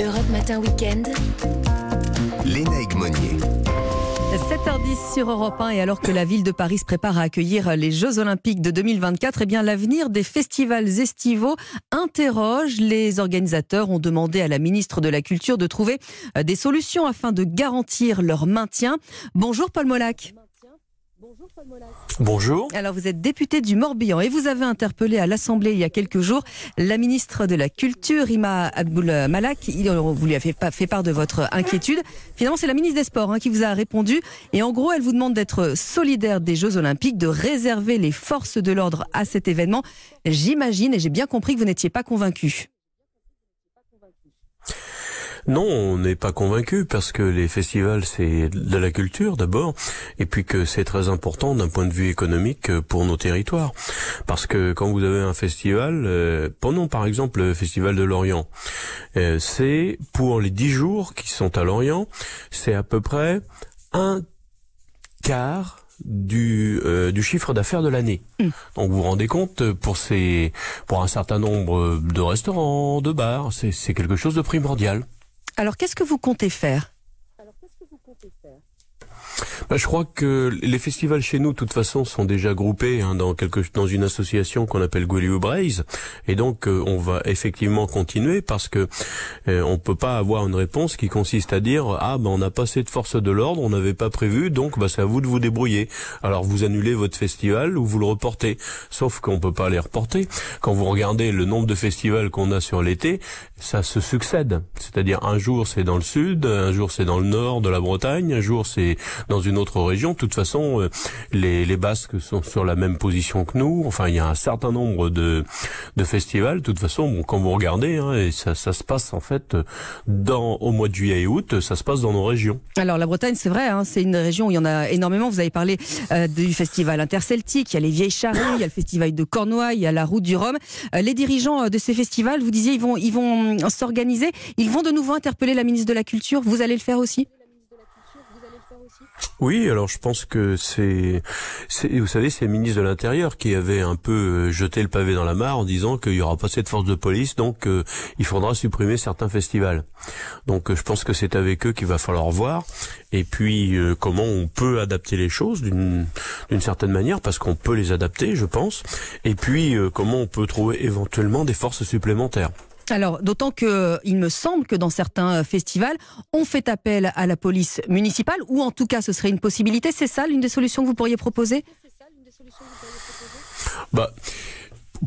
Europe Matin Weekend. Léna Monnier. 7h10 sur Europe 1 et alors que la ville de Paris se prépare à accueillir les Jeux Olympiques de 2024, eh bien l'avenir des festivals estivaux interroge. Les organisateurs ont demandé à la ministre de la Culture de trouver euh, des solutions afin de garantir leur maintien. Bonjour Paul Molac. Bonjour. Alors vous êtes député du Morbihan et vous avez interpellé à l'Assemblée il y a quelques jours la ministre de la Culture, Ima Abdul Malak. Vous lui avez fait part de votre inquiétude. Finalement, c'est la ministre des Sports hein, qui vous a répondu. Et en gros, elle vous demande d'être solidaire des Jeux Olympiques, de réserver les forces de l'ordre à cet événement. J'imagine, et j'ai bien compris que vous n'étiez pas convaincu. Non, on n'est pas convaincu parce que les festivals c'est de la culture d'abord et puis que c'est très important d'un point de vue économique pour nos territoires. Parce que quand vous avez un festival, euh, prenons par exemple le festival de Lorient, euh, c'est pour les dix jours qui sont à Lorient, c'est à peu près un quart du, euh, du chiffre d'affaires de l'année. Mm. Donc vous vous rendez compte pour ces pour un certain nombre de restaurants, de bars, c'est quelque chose de primordial. Alors qu'est-ce que vous comptez faire? Bah, je crois que les festivals chez nous, de toute façon, sont déjà groupés hein, dans quelque dans une association qu'on appelle Goliou Braise, et donc euh, on va effectivement continuer parce que euh, on peut pas avoir une réponse qui consiste à dire ah ben on n'a pas assez de force de l'ordre, on n'avait pas prévu, donc bah c'est à vous de vous débrouiller. Alors vous annulez votre festival ou vous le reportez, sauf qu'on peut pas les reporter. Quand vous regardez le nombre de festivals qu'on a sur l'été, ça se succède. C'est-à-dire un jour c'est dans le sud, un jour c'est dans le nord de la Bretagne, un jour c'est dans une autre région. De toute façon, euh, les, les Basques sont sur la même position que nous. Enfin, il y a un certain nombre de, de festivals. De toute façon, bon, quand vous regardez, hein, et ça, ça se passe en fait dans au mois de juillet et août, ça se passe dans nos régions. Alors la Bretagne, c'est vrai, hein, c'est une région où il y en a énormément. Vous avez parlé euh, du festival interceltique, il y a les Vieilles Charrues, il y a le festival de Cornouailles, il y a la Route du Rhum. Euh, les dirigeants de ces festivals, vous disiez, ils vont, ils vont s'organiser. Ils vont de nouveau interpeller la ministre de la Culture. Vous allez le faire aussi? Oui, alors je pense que c'est, vous savez, c'est le ministre de l'Intérieur qui avait un peu euh, jeté le pavé dans la mare en disant qu'il y aura pas assez de force de police, donc euh, il faudra supprimer certains festivals. Donc euh, je pense que c'est avec eux qu'il va falloir voir. Et puis comment on peut adapter les choses d'une d'une certaine manière, parce qu'on peut les adapter, je pense. Et puis comment on peut trouver éventuellement des forces supplémentaires. Alors, d'autant que il me semble que dans certains festivals, on fait appel à la police municipale, ou en tout cas, ce serait une possibilité. C'est ça l'une des solutions que vous pourriez proposer? Bah,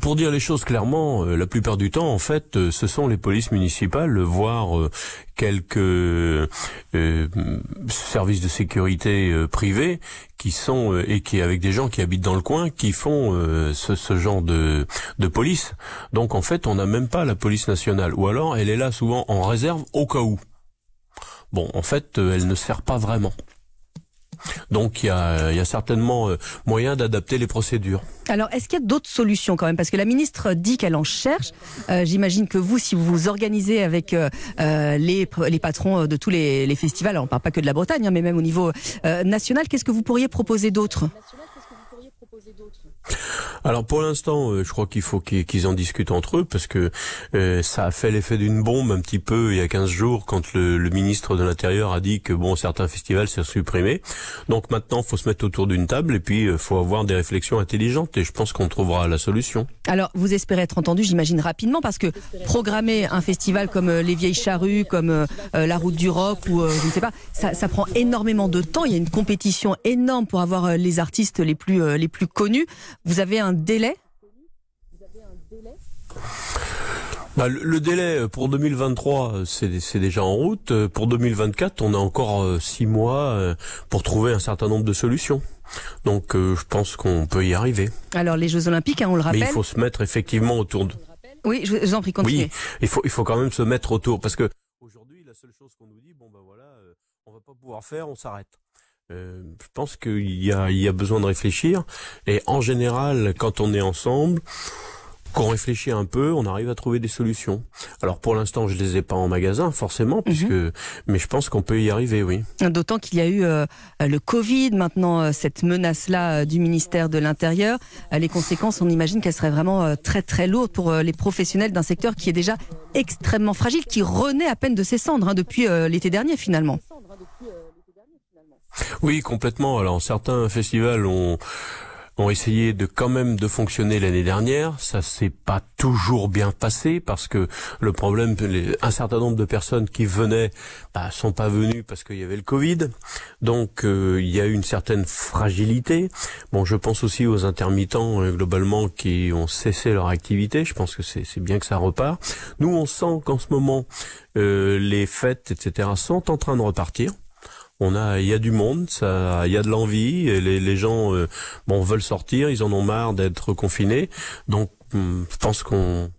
pour dire les choses clairement, euh, la plupart du temps, en fait, euh, ce sont les polices municipales, voire euh, quelques services de sécurité privés, qui sont et qui avec des gens qui habitent dans le coin, qui font ce, ce, genre de, de police. Donc en fait, on n'a même pas la police nationale, ou alors elle est là souvent en réserve au cas où. Bon, en fait, elle ne sert pas vraiment. Donc il y a, certainement euh, moyen d'adapter les procédures. Alors est-ce qu'il y a d'autres solutions quand même? Parce que la ministre dit qu'elle en cherche. Euh, j'imagine que vous, si vous vous organisez avec euh, les, les, patrons de tous les, festivals, alors on ne parle pas que de la Bretagne, hein, mais même au niveau national, qu'est-ce que vous pourriez proposer d'autre alors pour l'instant, euh, je crois qu'il faut qu'ils en discutent entre eux parce que euh, ça a fait l'effet d'une bombe un petit peu il y a 15 jours quand le, ministre de l'Intérieur a dit que bon certains festivals s'est supprimé. Donc maintenant, faut se mettre autour d'une table et puis euh, faut avoir des réflexions intelligentes et je pense qu'on trouvera la solution. Alors vous espérez être entendu, j'imagine rapidement parce que programmer un festival comme les Vieilles Charrues, comme la Route du Rock ou je ne sais pas, ça, ça, prend énormément de temps. Il y a une compétition énorme pour avoir les artistes les plus les plus connus. Vous avez un délai? Bah, le, délai pour 2023, c'est déjà en route. Pour 2024, on a encore euh, six mois euh, pour trouver un certain nombre de solutions. Donc, euh, je pense qu'on peut y arriver. Alors, les Jeux Olympiques, hein, on le rappelle. Mais il faut se mettre effectivement autour de. Oui, je vous en prie, continuez. Oui, il faut, il faut quand même se mettre autour parce que aujourd'hui, la seule chose qu'on nous dit, bon ben voilà, on va pas pouvoir faire, on s'arrête. Euh, je pense qu'il y y a besoin de réfléchir. Et en général, quand on est ensemble, qu'on réfléchit un peu, on arrive à trouver des solutions. Alors pour l'instant, je les ai pas en magasin forcément, puisque, mais je pense qu'on peut y arriver, oui. D'autant qu'il y a eu euh, le Covid, maintenant euh, cette menace-là du ministère de l'Intérieur. Les conséquences, on imagine qu'elles seraient vraiment très très lourdes pour les professionnels d'un secteur qui est déjà extrêmement fragile, qui renaît à peine de ses cendres hein, depuis l'été dernier finalement. Oui, complètement. Alors certains festivals ont ont essayé de quand même de fonctionner l'année dernière. Ça s'est pas toujours bien passé parce que le problème, un certain nombre de personnes qui venaient, bah, sont pas venues parce qu'il y avait le Covid. Donc euh, il y a eu une certaine fragilité. Bon, je pense aussi aux intermittents euh, globalement qui ont cessé leur activité. Je pense que c'est c'est bien que ça repart. Nous, on sent qu'en ce moment, euh, les fêtes, etc., sont en train de repartir. On a, il y a du monde, ça, il y a de l'envie. Les, les gens, euh, bon, veulent sortir, ils en ont marre d'être confinés. Donc, hum, je pense qu'on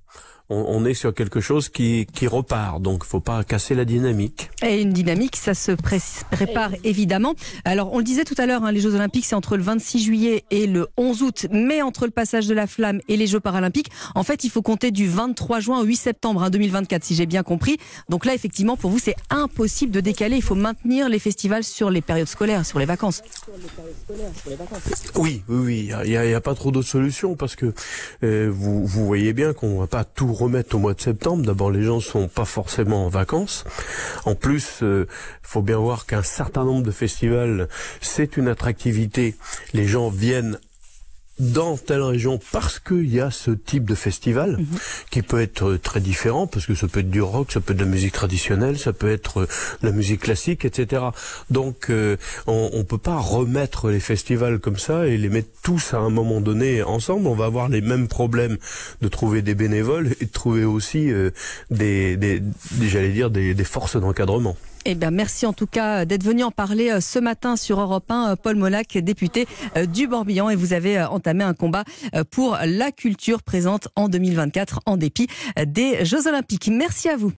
on, on est sur quelque chose qui, qui repart. Donc, faut pas casser la dynamique. Et une dynamique, ça se pré- prépare évidemment. Alors, on le disait tout à l'heure, hein, les Jeux Olympiques, c'est entre le 26 juillet et le 11 août, mais entre le passage de la flamme et les Jeux Paralympiques, en fait, il faut compter du 23 juin au 8 septembre hein, 2024, si j'ai bien compris. Donc là, effectivement, pour vous, c'est impossible de décaler. Il faut maintenir les festivals sur les périodes scolaires, sur les vacances. Oui, oui, oui. Il y a, pas trop d'autres solutions parce que euh, vous, vous voyez bien qu'on va pas tout remettre au mois de septembre. D'abord, les gens sont pas forcément en vacances. En plus, euh, faut bien voir qu'un certain nombre de festivals, c'est une attractivité. Les gens viennent dans telle région parce qu'il y a ce type de festival qui peut être euh, très différent parce que ça peut être du rock, ça peut être de la musique traditionnelle, ça peut être euh, de la musique classique, etc. Donc euh, on, on peut pas remettre les festivals comme ça et les mettre tous à un moment donné ensemble. On va avoir les mêmes problèmes de trouver des bénévoles et de trouver aussi euh, des, des, des- j'allais dire des, des forces d'encadrement. Eh bien, merci en tout cas d'être venu en parler euh, ce matin sur Europe 1. euh, Paul Molac, député euh, du Morbihan, et vous avez euh, entamé un combat euh, pour la culture présente en 2024 en dépit euh, des Jeux Olympiques. Merci à vous.